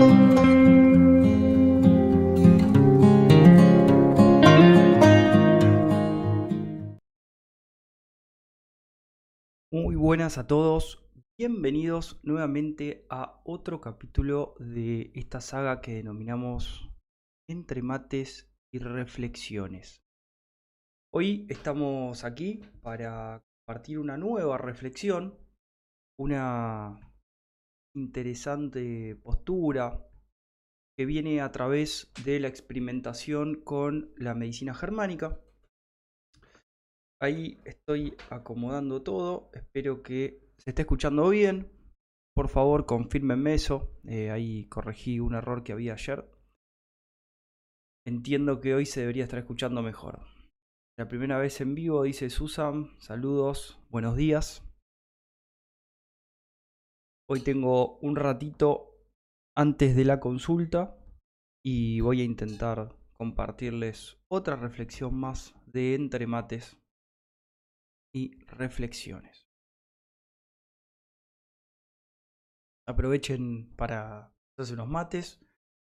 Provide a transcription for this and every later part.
Muy buenas a todos, bienvenidos nuevamente a otro capítulo de esta saga que denominamos Entre mates y reflexiones. Hoy estamos aquí para compartir una nueva reflexión, una interesante postura que viene a través de la experimentación con la medicina germánica. Ahí estoy acomodando todo, espero que se esté escuchando bien. Por favor, confírmenme eso. Eh, ahí corregí un error que había ayer. Entiendo que hoy se debería estar escuchando mejor. La primera vez en vivo, dice Susan. Saludos, buenos días. Hoy tengo un ratito antes de la consulta y voy a intentar compartirles otra reflexión más de entre mates y reflexiones. Aprovechen para hacer unos mates.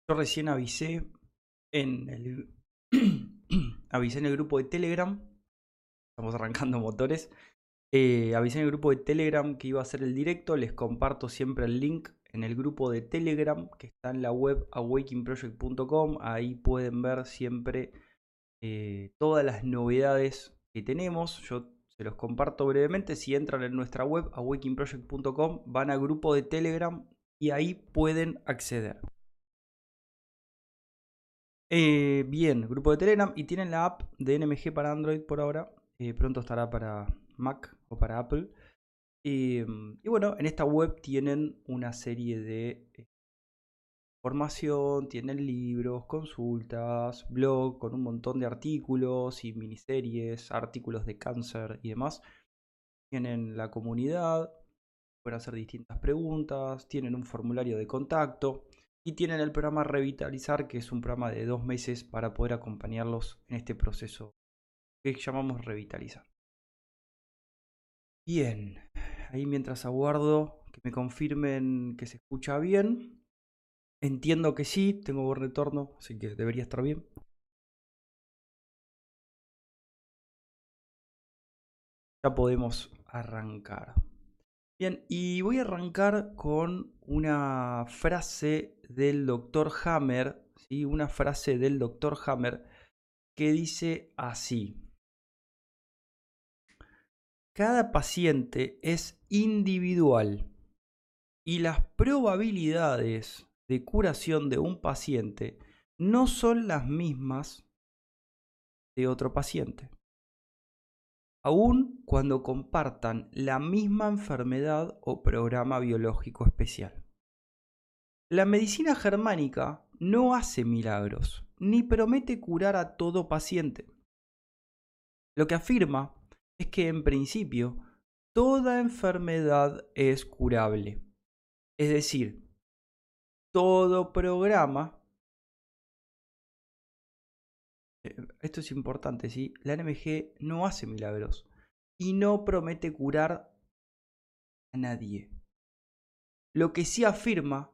Yo recién avisé en el avisé en el grupo de Telegram. Estamos arrancando motores. Eh, avisé en el grupo de Telegram que iba a hacer el directo. Les comparto siempre el link en el grupo de Telegram que está en la web awakingproject.com. Ahí pueden ver siempre eh, todas las novedades que tenemos. Yo se los comparto brevemente. Si entran en nuestra web awakingproject.com, van al grupo de Telegram y ahí pueden acceder. Eh, bien, grupo de Telegram y tienen la app de NMG para Android por ahora. Eh, pronto estará para Mac o para Apple. y bueno, en esta web tienen una serie de eh, formación, tienen libros, consultas, blog con un montón de artículos y miniseries, artículos de cáncer y demás. Tienen la comunidad, pueden hacer distintas preguntas, tienen un formulario de contacto. Y tienen el programa Revitalizar, que es un programa de dos meses para poder acompañarlos en este proceso que llamamos Revitalizar. Bien, ahí mientras aguardo que me confirmen que se escucha bien. Entiendo que sí, tengo buen retorno, así que debería estar bien. Ya podemos arrancar. Bien, y voy a arrancar con una frase del doctor Hammer, ¿sí? una frase del doctor Hammer que dice así. Cada paciente es individual y las probabilidades de curación de un paciente no son las mismas de otro paciente aun cuando compartan la misma enfermedad o programa biológico especial. La medicina germánica no hace milagros, ni promete curar a todo paciente. Lo que afirma es que en principio toda enfermedad es curable. Es decir, todo programa eh, esto es importante, ¿sí? La NMG no hace milagros y no promete curar a nadie. Lo que sí afirma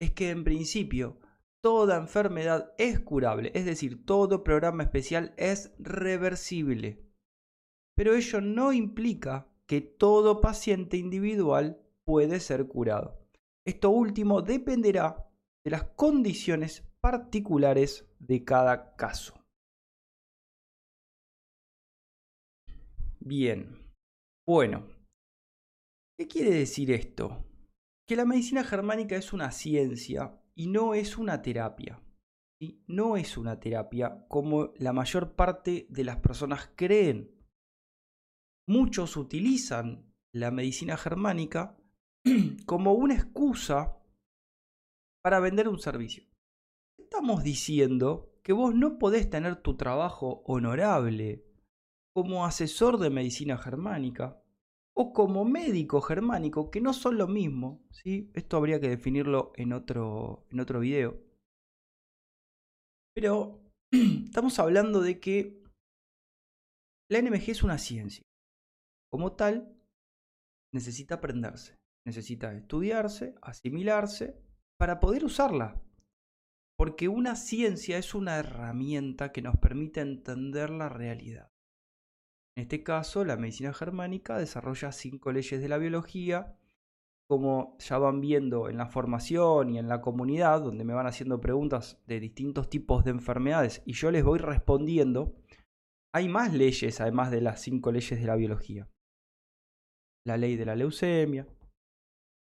es que en principio toda enfermedad es curable, es decir, todo programa especial es reversible. Pero ello no implica que todo paciente individual puede ser curado. Esto último dependerá de las condiciones particulares de cada caso. Bien. Bueno. ¿Qué quiere decir esto? Que la medicina germánica es una ciencia y no es una terapia. ¿sí? No es una terapia como la mayor parte de las personas creen. Muchos utilizan la medicina germánica como una excusa para vender un servicio. Estamos diciendo que vos no podés tener tu trabajo honorable como asesor de medicina germánica o como médico germánico, que no son lo mismo, ¿sí? Esto habría que definirlo en otro, en otro video. Pero estamos hablando de que la NMG es una ciencia. Como tal, necesita aprenderse, necesita estudiarse, asimilarse para poder usarla. Porque una ciencia es una herramienta que nos permite entender la realidad. En este caso, la medicina germánica desarrolla cinco leyes de la biología, como ya van viendo en la formación y en la comunidad, donde me van haciendo preguntas de distintos tipos de enfermedades y yo les voy respondiendo, hay más leyes además de las cinco leyes de la biología. La ley de la leucemia,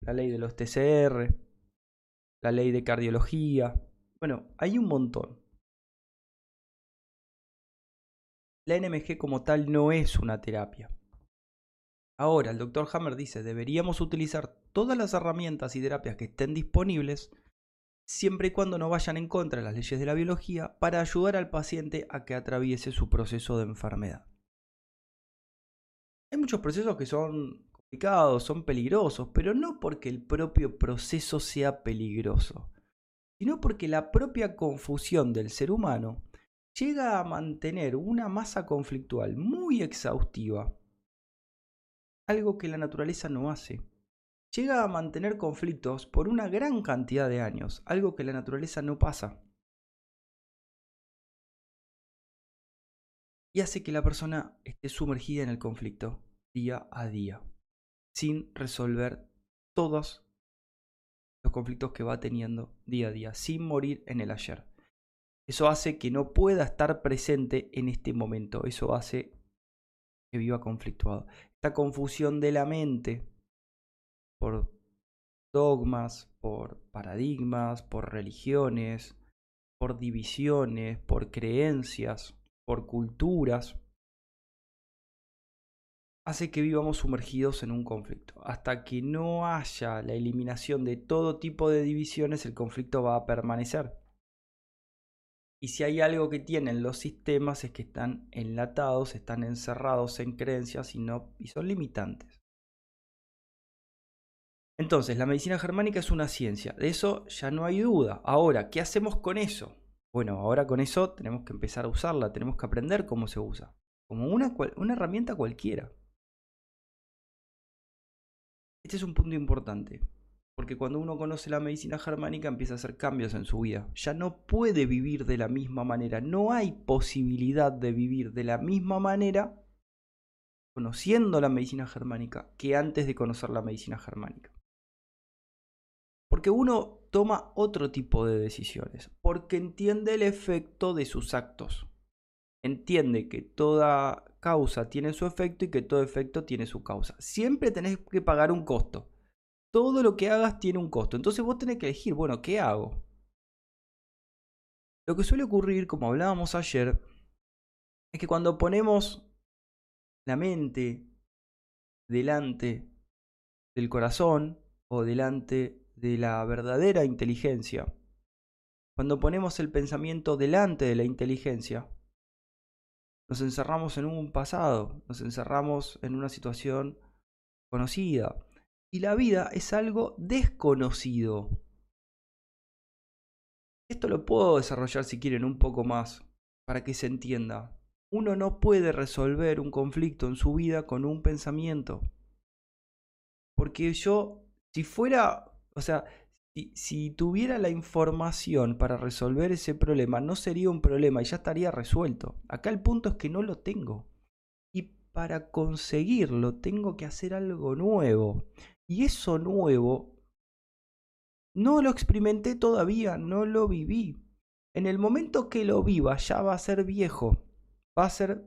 la ley de los TCR, la ley de cardiología. Bueno, hay un montón. La NMG como tal no es una terapia. Ahora, el doctor Hammer dice, deberíamos utilizar todas las herramientas y terapias que estén disponibles siempre y cuando no vayan en contra de las leyes de la biología para ayudar al paciente a que atraviese su proceso de enfermedad. Hay muchos procesos que son son peligrosos, pero no porque el propio proceso sea peligroso, sino porque la propia confusión del ser humano llega a mantener una masa conflictual muy exhaustiva, algo que la naturaleza no hace. Llega a mantener conflictos por una gran cantidad de años, algo que la naturaleza no pasa. Y hace que la persona esté sumergida en el conflicto día a día sin resolver todos los conflictos que va teniendo día a día, sin morir en el ayer. Eso hace que no pueda estar presente en este momento, eso hace que viva conflictuado. Esta confusión de la mente por dogmas, por paradigmas, por religiones, por divisiones, por creencias, por culturas, hace que vivamos sumergidos en un conflicto. Hasta que no haya la eliminación de todo tipo de divisiones, el conflicto va a permanecer. Y si hay algo que tienen los sistemas es que están enlatados, están encerrados en creencias y, no, y son limitantes. Entonces, la medicina germánica es una ciencia, de eso ya no hay duda. Ahora, ¿qué hacemos con eso? Bueno, ahora con eso tenemos que empezar a usarla, tenemos que aprender cómo se usa, como una, una herramienta cualquiera. Este es un punto importante, porque cuando uno conoce la medicina germánica empieza a hacer cambios en su vida. Ya no puede vivir de la misma manera, no hay posibilidad de vivir de la misma manera conociendo la medicina germánica que antes de conocer la medicina germánica. Porque uno toma otro tipo de decisiones, porque entiende el efecto de sus actos. Entiende que toda causa tiene su efecto y que todo efecto tiene su causa. Siempre tenés que pagar un costo. Todo lo que hagas tiene un costo. Entonces vos tenés que elegir, bueno, ¿qué hago? Lo que suele ocurrir, como hablábamos ayer, es que cuando ponemos la mente delante del corazón o delante de la verdadera inteligencia, cuando ponemos el pensamiento delante de la inteligencia, nos encerramos en un pasado, nos encerramos en una situación conocida. Y la vida es algo desconocido. Esto lo puedo desarrollar si quieren un poco más, para que se entienda. Uno no puede resolver un conflicto en su vida con un pensamiento. Porque yo, si fuera, o sea, si, tuviera la información para resolver ese problema, no sería un problema y ya estaría resuelto. Acá el punto es que no lo tengo. Y para conseguirlo tengo que hacer algo nuevo. Y eso nuevo no lo experimenté todavía, no lo viví. En el momento que lo viva ya va a ser viejo, va a ser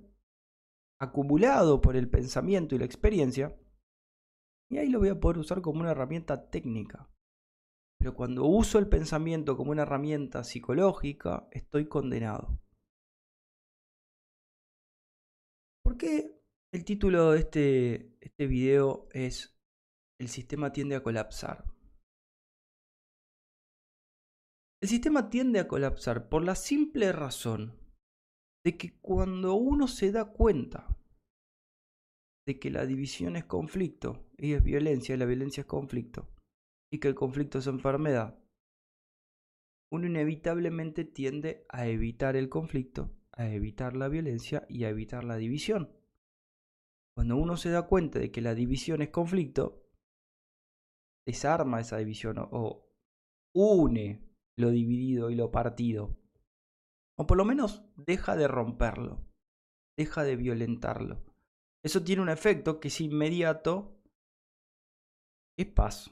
acumulado por el pensamiento y la experiencia. Y ahí lo voy a poder usar como una herramienta técnica. Pero cuando uso el pensamiento como una herramienta psicológica, estoy condenado. ¿Por qué el título de este, este video es El sistema tiende a colapsar? El sistema tiende a colapsar por la simple razón de que cuando uno se da cuenta de que la división es conflicto y es violencia y la violencia es conflicto, y que el conflicto es enfermedad, uno inevitablemente tiende a evitar el conflicto, a evitar la violencia y a evitar la división. Cuando uno se da cuenta de que la división es conflicto, desarma esa división o une lo dividido y lo partido. O por lo menos deja de romperlo, deja de violentarlo. Eso tiene un efecto que es inmediato, es paz.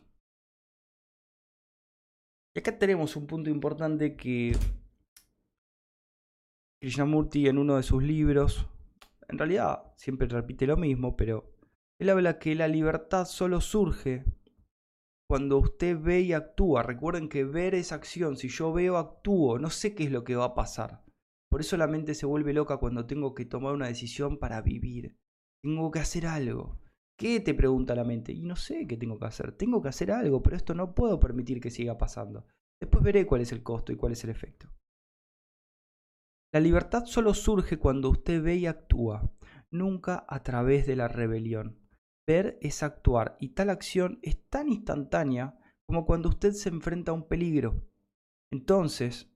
Y acá tenemos un punto importante que Krishnamurti en uno de sus libros, en realidad siempre repite lo mismo, pero él habla que la libertad solo surge cuando usted ve y actúa. Recuerden que ver es acción. Si yo veo, actúo. No sé qué es lo que va a pasar. Por eso la mente se vuelve loca cuando tengo que tomar una decisión para vivir. Tengo que hacer algo. ¿Qué te pregunta la mente? Y no sé qué tengo que hacer. Tengo que hacer algo, pero esto no puedo permitir que siga pasando. Después veré cuál es el costo y cuál es el efecto. La libertad solo surge cuando usted ve y actúa, nunca a través de la rebelión. Ver es actuar y tal acción es tan instantánea como cuando usted se enfrenta a un peligro. Entonces,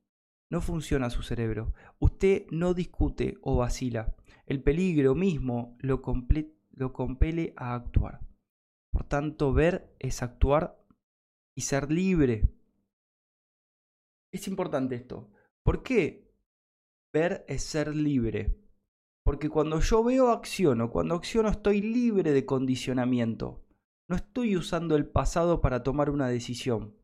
no funciona su cerebro. Usted no discute o vacila. El peligro mismo lo, lo compele a actuar. Por tanto, ver es actuar y ser libre. Es importante esto. ¿Por qué ver es ser libre? Porque cuando yo veo acciono, cuando acciono estoy libre de condicionamiento. No estoy usando el pasado para tomar una decisión.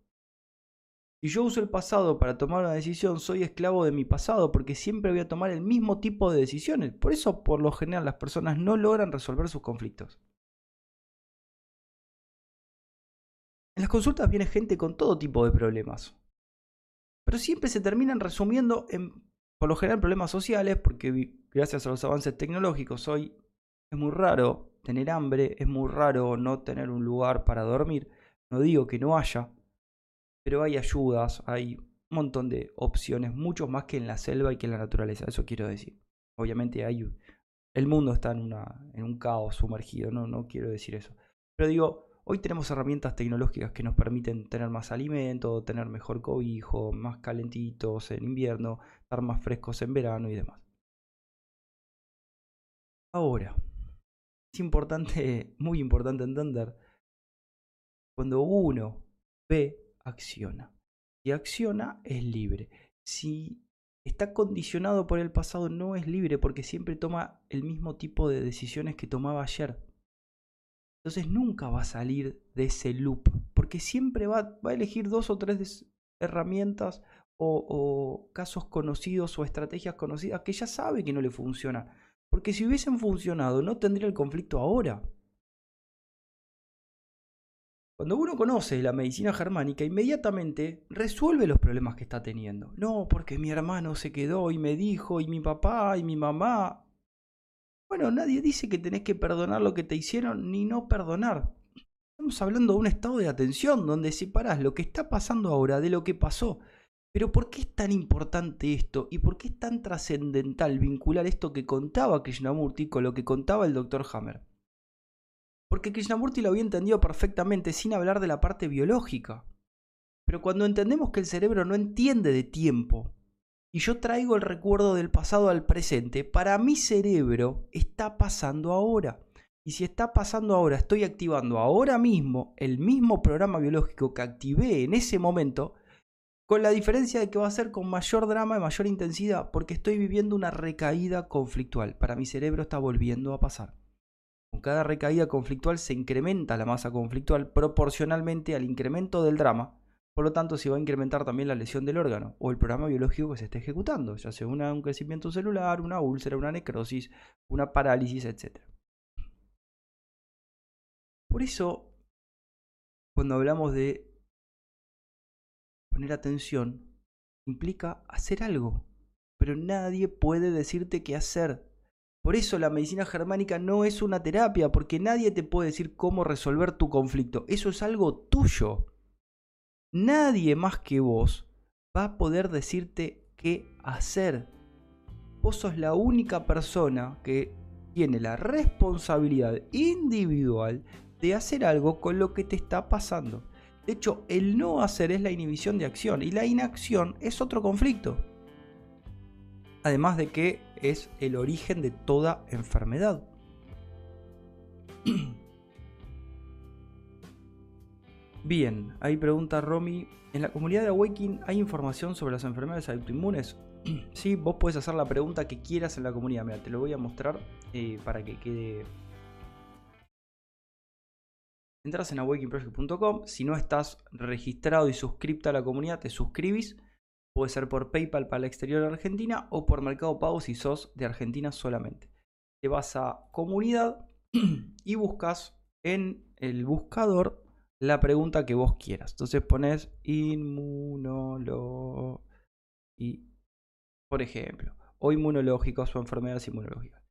Si yo uso el pasado para tomar una decisión, soy esclavo de mi pasado porque siempre voy a tomar el mismo tipo de decisiones. Por eso, por lo general, las personas no logran resolver sus conflictos. En las consultas viene gente con todo tipo de problemas. Pero siempre se terminan resumiendo en por lo general problemas sociales, porque gracias a los avances tecnológicos hoy es muy raro tener hambre, es muy raro no tener un lugar para dormir. No digo que no haya, pero hay ayudas, hay un montón de opciones, mucho más que en la selva y que en la naturaleza, eso quiero decir. Obviamente hay, el mundo está en, en un caos sumergido, no, no quiero decir eso. Pero digo, Hoy tenemos herramientas tecnológicas que nos permiten tener más alimento, tener mejor cobijo, más calentitos en invierno, estar más frescos en verano y demás. Ahora, es importante, muy importante entender, cuando uno ve, acciona. Si acciona, es libre. Si está condicionado por el pasado, no es libre porque siempre toma el mismo tipo de decisiones que tomaba ayer. Entonces nunca va a salir de ese loop, porque siempre va, a elegir dos o tres herramientas o, casos conocidos o estrategias conocidas que ya sabe que no le funcionan. Porque si hubiesen funcionado, no tendría el conflicto ahora. Cuando uno conoce la medicina germánica, inmediatamente resuelve los problemas que está teniendo. No, porque mi hermano se quedó y me dijo, y mi papá y mi mamá. Bueno, nadie dice que tenés que perdonar lo que te hicieron ni no perdonar. Estamos hablando de un estado de atención donde separás lo que está pasando ahora de lo que pasó. Pero ¿por qué es tan importante esto? ¿Y por qué es tan trascendental vincular esto que contaba Krishnamurti con lo que contaba el Dr. Hammer? Porque Krishnamurti lo había entendido perfectamente sin hablar de la parte biológica. Pero cuando entendemos que el cerebro no entiende de tiempo, y yo traigo el recuerdo del pasado al presente, para mi cerebro está pasando ahora. Y si está pasando ahora, estoy activando ahora mismo el mismo programa biológico que activé en ese momento, con la diferencia de que va a ser con mayor drama y mayor intensidad, porque estoy viviendo una recaída conflictual. Para mi cerebro está volviendo a pasar. Cada recaída conflictual se incrementa la masa conflictual proporcionalmente al incremento del drama por lo tanto, se va a incrementar también la lesión del órgano o el programa biológico que se esté ejecutando, ya sea un crecimiento celular, una úlcera, una necrosis, una parálisis, etc. Por eso, cuando hablamos de poner atención, implica hacer algo, pero nadie puede decirte qué hacer. Por eso la medicina germánica no es una terapia, porque nadie te puede decir cómo resolver tu conflicto. Eso es algo tuyo nadie más que vos va a poder decirte qué hacer. Vos sos la única persona que tiene la responsabilidad individual de hacer algo con lo que te está pasando. De hecho, el no hacer es la inhibición de acción y la inacción es otro conflicto. Además de que es el origen de toda enfermedad. Bien, ahí pregunta Romy, ¿en la comunidad de Awakening hay información sobre las enfermedades autoinmunes? sí, vos puedes hacer la pregunta que quieras en la comunidad, mira, te lo voy a mostrar eh, para que quede... Entras en awakeningproject.com, si no estás registrado y suscripto a la comunidad, te suscribís. Puede ser por PayPal para el exterior de Argentina o por Mercado Pago si sos de Argentina solamente. Te vas a comunidad y buscas en el buscador la pregunta que vos quieras. Entonces pones inmunología, por ejemplo, o inmunológicos o enfermedades inmunológicas.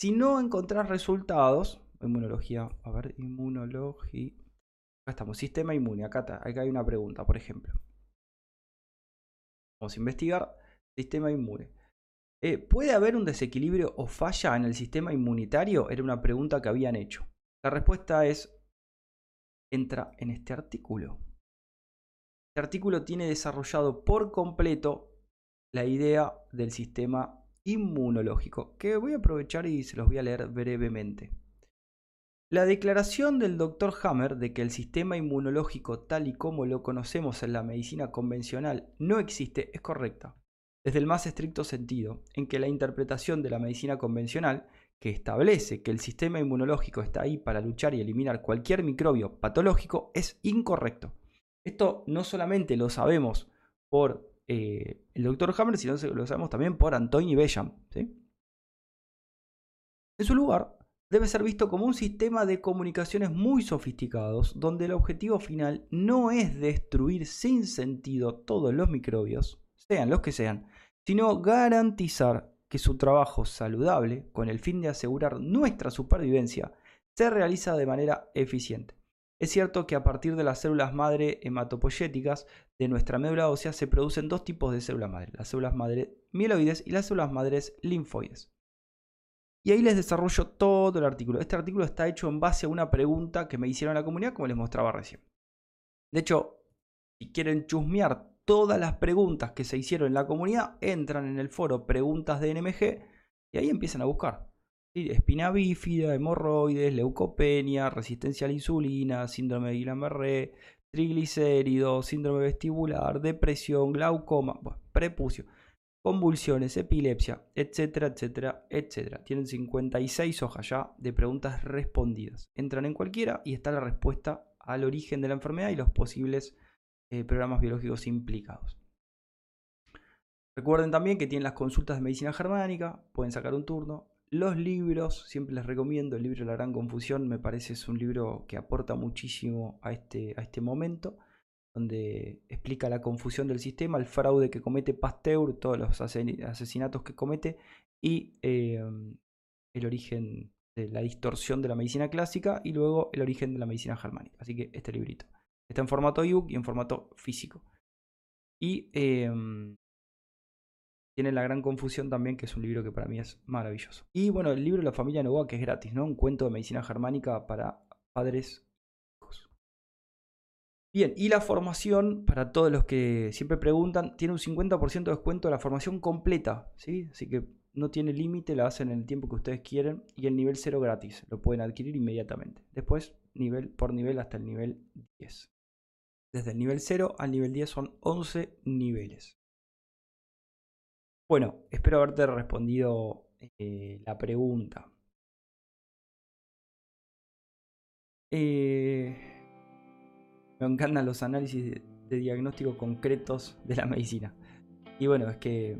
Si no encontrás resultados, inmunología, a ver, inmunología, acá estamos, sistema inmune, acá, está, acá hay una pregunta, por ejemplo. Vamos a investigar sistema inmune. Eh, ¿Puede haber un desequilibrio o falla en el sistema inmunitario? Era una pregunta que habían hecho. La respuesta es entra en este artículo. Este artículo tiene desarrollado por completo la idea del sistema inmunológico, que voy a aprovechar y se los voy a leer brevemente. La declaración del Dr. Hammer de que el sistema inmunológico tal y como lo conocemos en la medicina convencional no existe es correcta, desde el más estricto sentido, en que la interpretación de la medicina convencional que establece que el sistema inmunológico está ahí para luchar y eliminar cualquier microbio patológico es incorrecto. Esto no solamente lo sabemos por eh, el doctor Hammer, sino lo sabemos también por Antoni Bellam. En su lugar, debe ser visto como un sistema de comunicaciones muy sofisticados, donde el objetivo final no es destruir sin sentido todos los microbios, sean los que sean, sino garantizar que su trabajo saludable, con el fin de asegurar nuestra supervivencia, se realiza de manera eficiente. Es cierto que a partir de las células madre hematopoyéticas de nuestra médula ósea se producen dos tipos de células madre, las células madre mieloides y las células madres linfoides. Y ahí les desarrollo todo el artículo. Este artículo está hecho en base a una pregunta que me hicieron en la comunidad, como les mostraba recién. De hecho, si quieren chusmear todas las preguntas que se hicieron en la comunidad, entran en el foro Preguntas de NMG y ahí empiezan a buscar. Espina bífida, hemorroides, leucopenia, resistencia a la insulina, síndrome de Guillain-Barré, triglicéridos, síndrome vestibular, depresión, glaucoma, prepucio, convulsiones, epilepsia, etcétera, etcétera, etcétera. Tienen 56 hojas ya de preguntas respondidas. Entran en cualquiera y está la respuesta al origen de la enfermedad y los posibles eh, programas biológicos implicados. Recuerden también que tienen las consultas de medicina germánica, pueden sacar un turno. Los libros, siempre les recomiendo, el libro La Gran Confusión me parece es un libro que aporta muchísimo a este, a este momento, donde explica la confusión del sistema, el fraude que comete Pasteur, todos los asesinatos que comete y em, el origen de la distorsión de la medicina clásica y luego el origen de la medicina germánica. Así que este librito. Está en formato ebook y en formato físico. Y em, tiene la gran confusión también, que es un libro que para mí es maravilloso. Y bueno, el libro La familia Novoa, que es gratis, ¿no? Un cuento de medicina germánica para padres. Bien, y la formación, para todos los que siempre preguntan, tiene un 50% de descuento de la formación completa, ¿sí? Así que no tiene límite, la hacen en el tiempo que ustedes quieren y el nivel 0 gratis, lo pueden adquirir inmediatamente. Después, nivel por nivel hasta el nivel 10. Desde el nivel 0 al nivel 10 son 11 niveles. Bueno, espero haberte respondido eh, la pregunta. Eh, me encantan los análisis de, diagnóstico concretos de la medicina. Y bueno, es que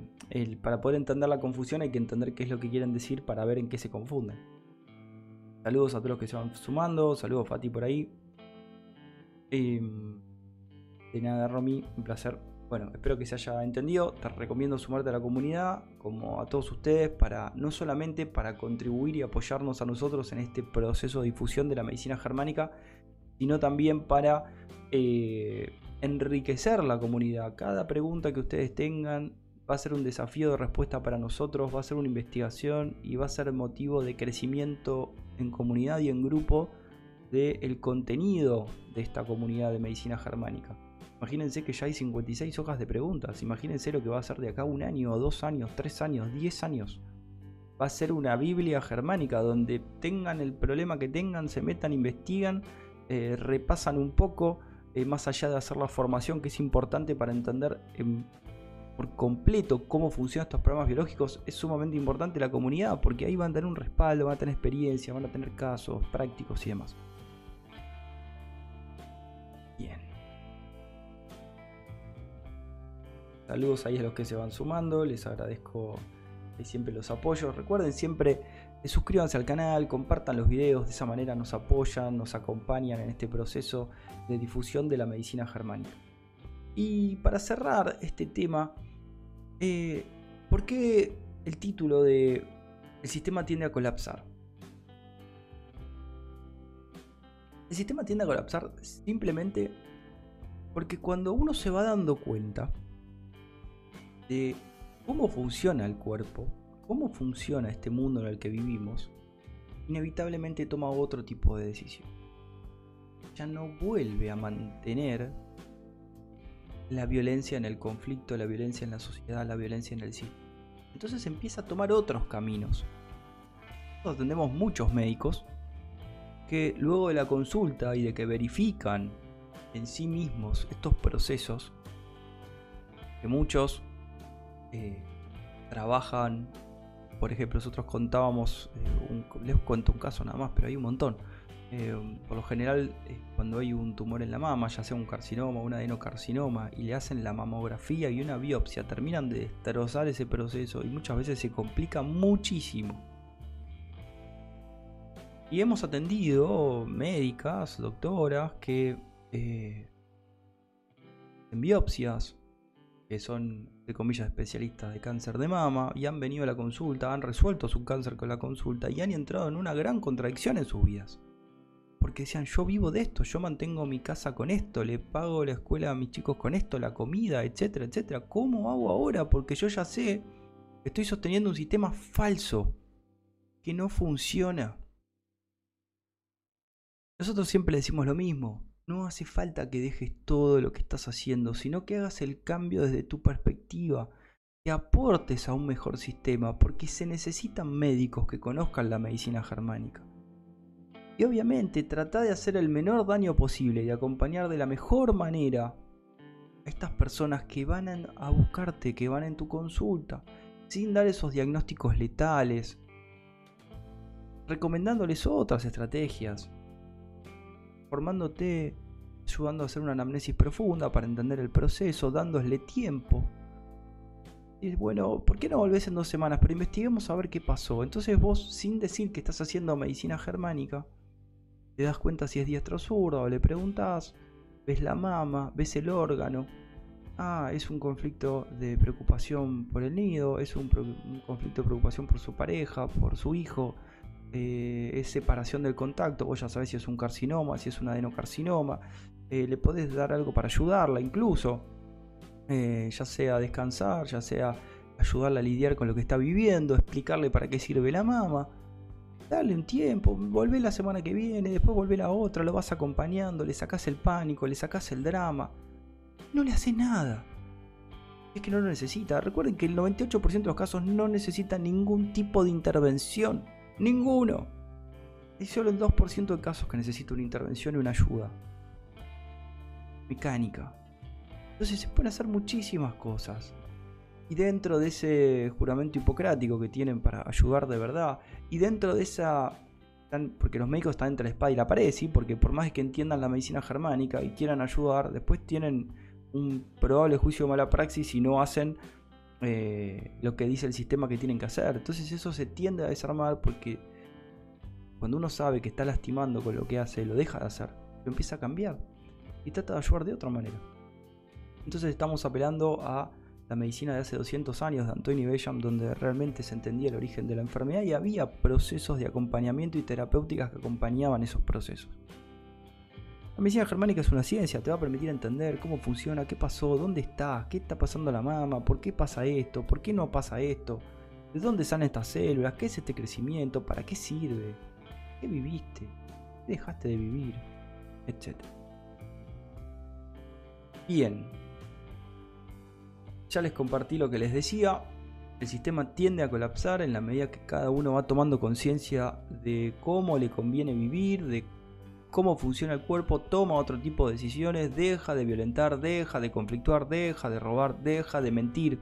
para poder entender la confusión hay que entender qué es lo que quieren decir para ver en qué se confunden. Saludos a todos los que se van sumando, saludos a ti por ahí. Em, de nada, Romy, un placer. Bueno, espero que se haya entendido. Te recomiendo sumarte a la comunidad, como a todos ustedes, para no solamente para contribuir y apoyarnos a nosotros en este proceso de difusión de la medicina germánica, sino también para eh, enriquecer la comunidad. Cada pregunta que ustedes tengan va a ser un desafío de respuesta para nosotros, va a ser una investigación y va a ser motivo de crecimiento en comunidad y en grupo del contenido de esta comunidad de medicina germánica. Imagínense que ya hay 56 hojas de preguntas. Imagínense lo que va a ser de acá un año, dos años, tres años, diez años. Va a ser una Biblia germánica donde tengan el problema que tengan, se metan, investigan, eh, repasan un poco, eh, más allá de hacer la formación que es importante para entender por completo cómo funcionan estos programas biológicos, es sumamente importante la comunidad, porque ahí van a tener un respaldo, van a tener experiencia, van a tener casos prácticos y demás. Bien. Saludos ahí a los que se van sumando, les agradezco siempre los apoyos. Recuerden siempre suscríbanse al canal, compartan los videos, de esa manera nos apoyan, nos acompañan en este proceso de difusión de la medicina germánica. Y para cerrar este tema, eh, ¿por qué el título de El sistema tiende a colapsar? El sistema tiende a colapsar simplemente porque cuando uno se va dando cuenta de cómo funciona el cuerpo, cómo funciona este mundo en el que vivimos, inevitablemente toma otro tipo de decisión. Ya no vuelve a mantener la violencia en el conflicto, la violencia en la sociedad, la violencia en el sistema. Entonces empieza a tomar otros caminos. Nosotros atendemos muchos médicos que luego de la consulta y de que verifican en sí mismos estos procesos, que muchos eh, trabajan por ejemplo, nosotros contábamos, eh, les cuento un caso nada más, pero hay un montón. Eh, por lo general, eh, cuando hay un tumor en la mama, ya sea un carcinoma o un adenocarcinoma, y le hacen la mamografía y una biopsia, terminan de destrozar ese proceso y muchas veces se complica muchísimo. Y hemos atendido médicas, doctoras, que en biopsias, que son de comillas especialistas de cáncer de mama y han venido a la consulta, han resuelto su cáncer con la consulta y han entrado en una gran contradicción en sus vidas. Porque decían, yo vivo de esto, yo mantengo mi casa con esto, le pago la escuela a mis chicos con esto, la comida, etcétera, etcétera. ¿Cómo hago ahora? Porque yo ya sé estoy sosteniendo un sistema falso, que no funciona. Nosotros siempre decimos lo mismo, no hace falta que dejes todo lo que estás haciendo, sino que hagas el cambio desde tu perspectiva, que aportes a un mejor sistema, porque se necesitan médicos que conozcan la medicina germánica. Y obviamente trata de hacer el menor daño posible y acompañar de la mejor manera a estas personas que van a buscarte, que van en tu consulta, sin dar esos diagnósticos letales, recomendándoles otras estrategias, formándote, ayudando a hacer una anamnesis profunda para entender el proceso, dándole tiempo. Y bueno, ¿por qué no volvés en dos semanas? Pero investiguemos a ver qué pasó. Entonces vos, sin decir que estás haciendo medicina germánica, te das cuenta si es diestro o zurdo, le preguntas, ves la mama, ves el órgano. Ah, es un conflicto de preocupación por el nido, es un conflicto de preocupación por su pareja, por su hijo, eh, es separación del contacto, vos ya sabés si es un carcinoma, si es un adenocarcinoma, eh, le podés dar algo para ayudarla incluso, eh, ya sea descansar, ya sea ayudarla a lidiar con lo que está viviendo, explicarle para qué sirve la mama. Dale un tiempo, volvé la semana que viene, después volvé la otra, lo vas acompañando, le sacás el pánico, le sacás el drama. No le hace nada. Es que no lo necesita. Recuerden que el 98% de los casos no necesita ningún tipo de intervención. Ninguno. Hay solo el 2% de casos que necesita una intervención y una ayuda. Mecánica. Entonces se pueden hacer muchísimas cosas. Y dentro de ese juramento hipocrático que tienen para ayudar de verdad, y dentro de esa... Porque los médicos están entre la espada y la pared, ¿sí? Porque por más que entiendan la medicina germánica y quieran ayudar, después tienen un probable juicio de mala praxis y no hacen eh, lo que dice el sistema que tienen que hacer. Entonces eso se tiende a desarmar porque cuando uno sabe que está lastimando con lo que hace, lo deja de hacer, lo empieza a cambiar y trata de ayudar de otra manera. Entonces estamos apelando a la medicina de hace 200 años de Anthony Bellam, donde realmente se entendía el origen de la enfermedad y había procesos de acompañamiento y terapéuticas que acompañaban esos procesos. La medicina germánica es una ciencia, te va a permitir entender cómo funciona, qué pasó, dónde está, qué está pasando la mama, por qué pasa esto, por qué no pasa esto, de dónde salen estas células, qué es este crecimiento, para qué sirve, qué viviste, qué dejaste de vivir, etc. Bien, ya les compartí lo que les decía. El sistema tiende a colapsar en la medida que cada uno va tomando conciencia de cómo le conviene vivir, de cómo funciona el cuerpo, toma otro tipo de decisiones, deja de violentar, deja de conflictuar, deja de robar, deja de mentir,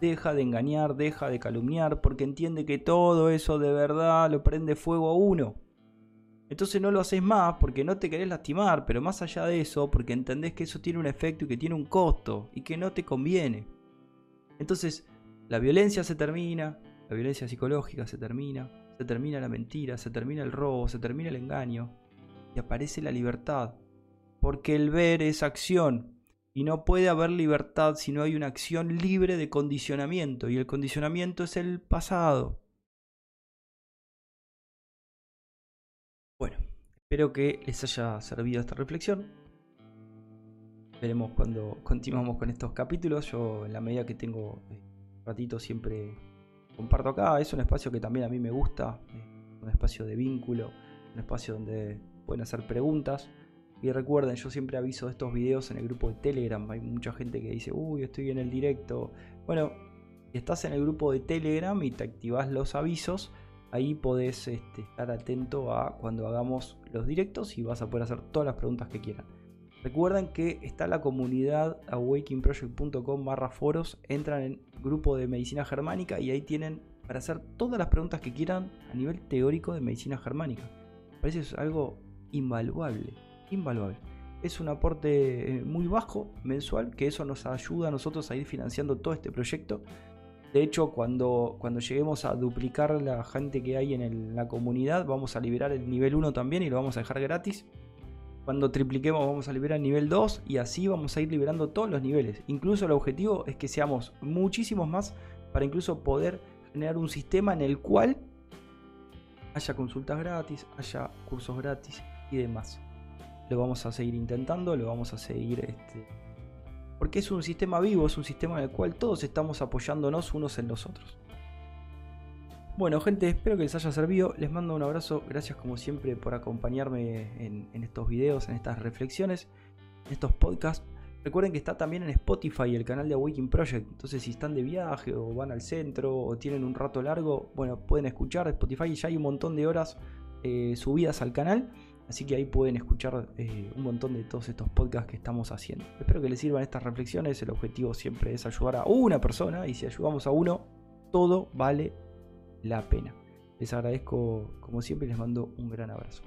deja de engañar, deja de calumniar, porque entiende que todo eso de verdad lo prende fuego a uno. Entonces no lo haces más porque no te querés lastimar, pero más allá de eso, porque entendés que eso tiene un efecto y que tiene un costo y que no te conviene. Entonces, la violencia se termina, la violencia psicológica se termina, se termina la mentira, se termina el robo, se termina el engaño y aparece la libertad. Porque el ver es acción y no puede haber libertad si no hay una acción libre de condicionamiento y el condicionamiento es el pasado. Espero que les haya servido esta reflexión. Veremos cuando continuamos con estos capítulos. Yo en la medida que tengo eh, ratito siempre comparto acá. Es un espacio que también a mí me gusta. Eh, un espacio de vínculo. Un espacio donde pueden hacer preguntas. Y recuerden, yo siempre aviso de estos videos en el grupo de Telegram. Hay mucha gente que dice, uy, estoy en el directo. Bueno, si estás en el grupo de Telegram y te activas los avisos, Ahí podés este, estar atento a cuando hagamos los directos y vas a poder hacer todas las preguntas que quieran. Recuerden que está la comunidad awakingproject.com barra foros. Entran en grupo de medicina germánica y ahí tienen para hacer todas las preguntas que quieran a nivel teórico de medicina germánica. Parece algo invaluable, invaluable. Es un aporte eh, muy bajo mensual que eso nos ayuda a nosotros a ir financiando todo este proyecto de hecho, cuando, cuando lleguemos a duplicar la gente que hay en la comunidad, vamos a liberar el nivel 1 también y lo vamos a dejar gratis. Cuando tripliquemos vamos a liberar el nivel 2 y así vamos a ir liberando todos los niveles. Incluso el objetivo es que seamos muchísimos más para incluso poder generar un sistema en el cual haya consultas gratis, haya cursos gratis y demás. Lo vamos a seguir intentando, lo vamos a seguir este, porque es un sistema vivo, es un sistema en el cual todos estamos apoyándonos unos en los otros. Bueno, gente, espero que les haya servido. Les mando un abrazo. Gracias, como siempre, por acompañarme en, estos videos, en estas reflexiones, en estos podcasts. Recuerden que está también en Spotify el canal de Awakening Project. Entonces, si están de viaje o van al centro o tienen un rato largo, bueno, pueden escuchar Spotify. Ya hay un montón de horas eh, subidas al canal. Así que ahí pueden escuchar eh, un montón de todos estos podcasts que estamos haciendo. Espero que les sirvan estas reflexiones. El objetivo siempre es ayudar a una persona y si ayudamos a uno, todo vale la pena. Les agradezco como siempre y les mando un gran abrazo.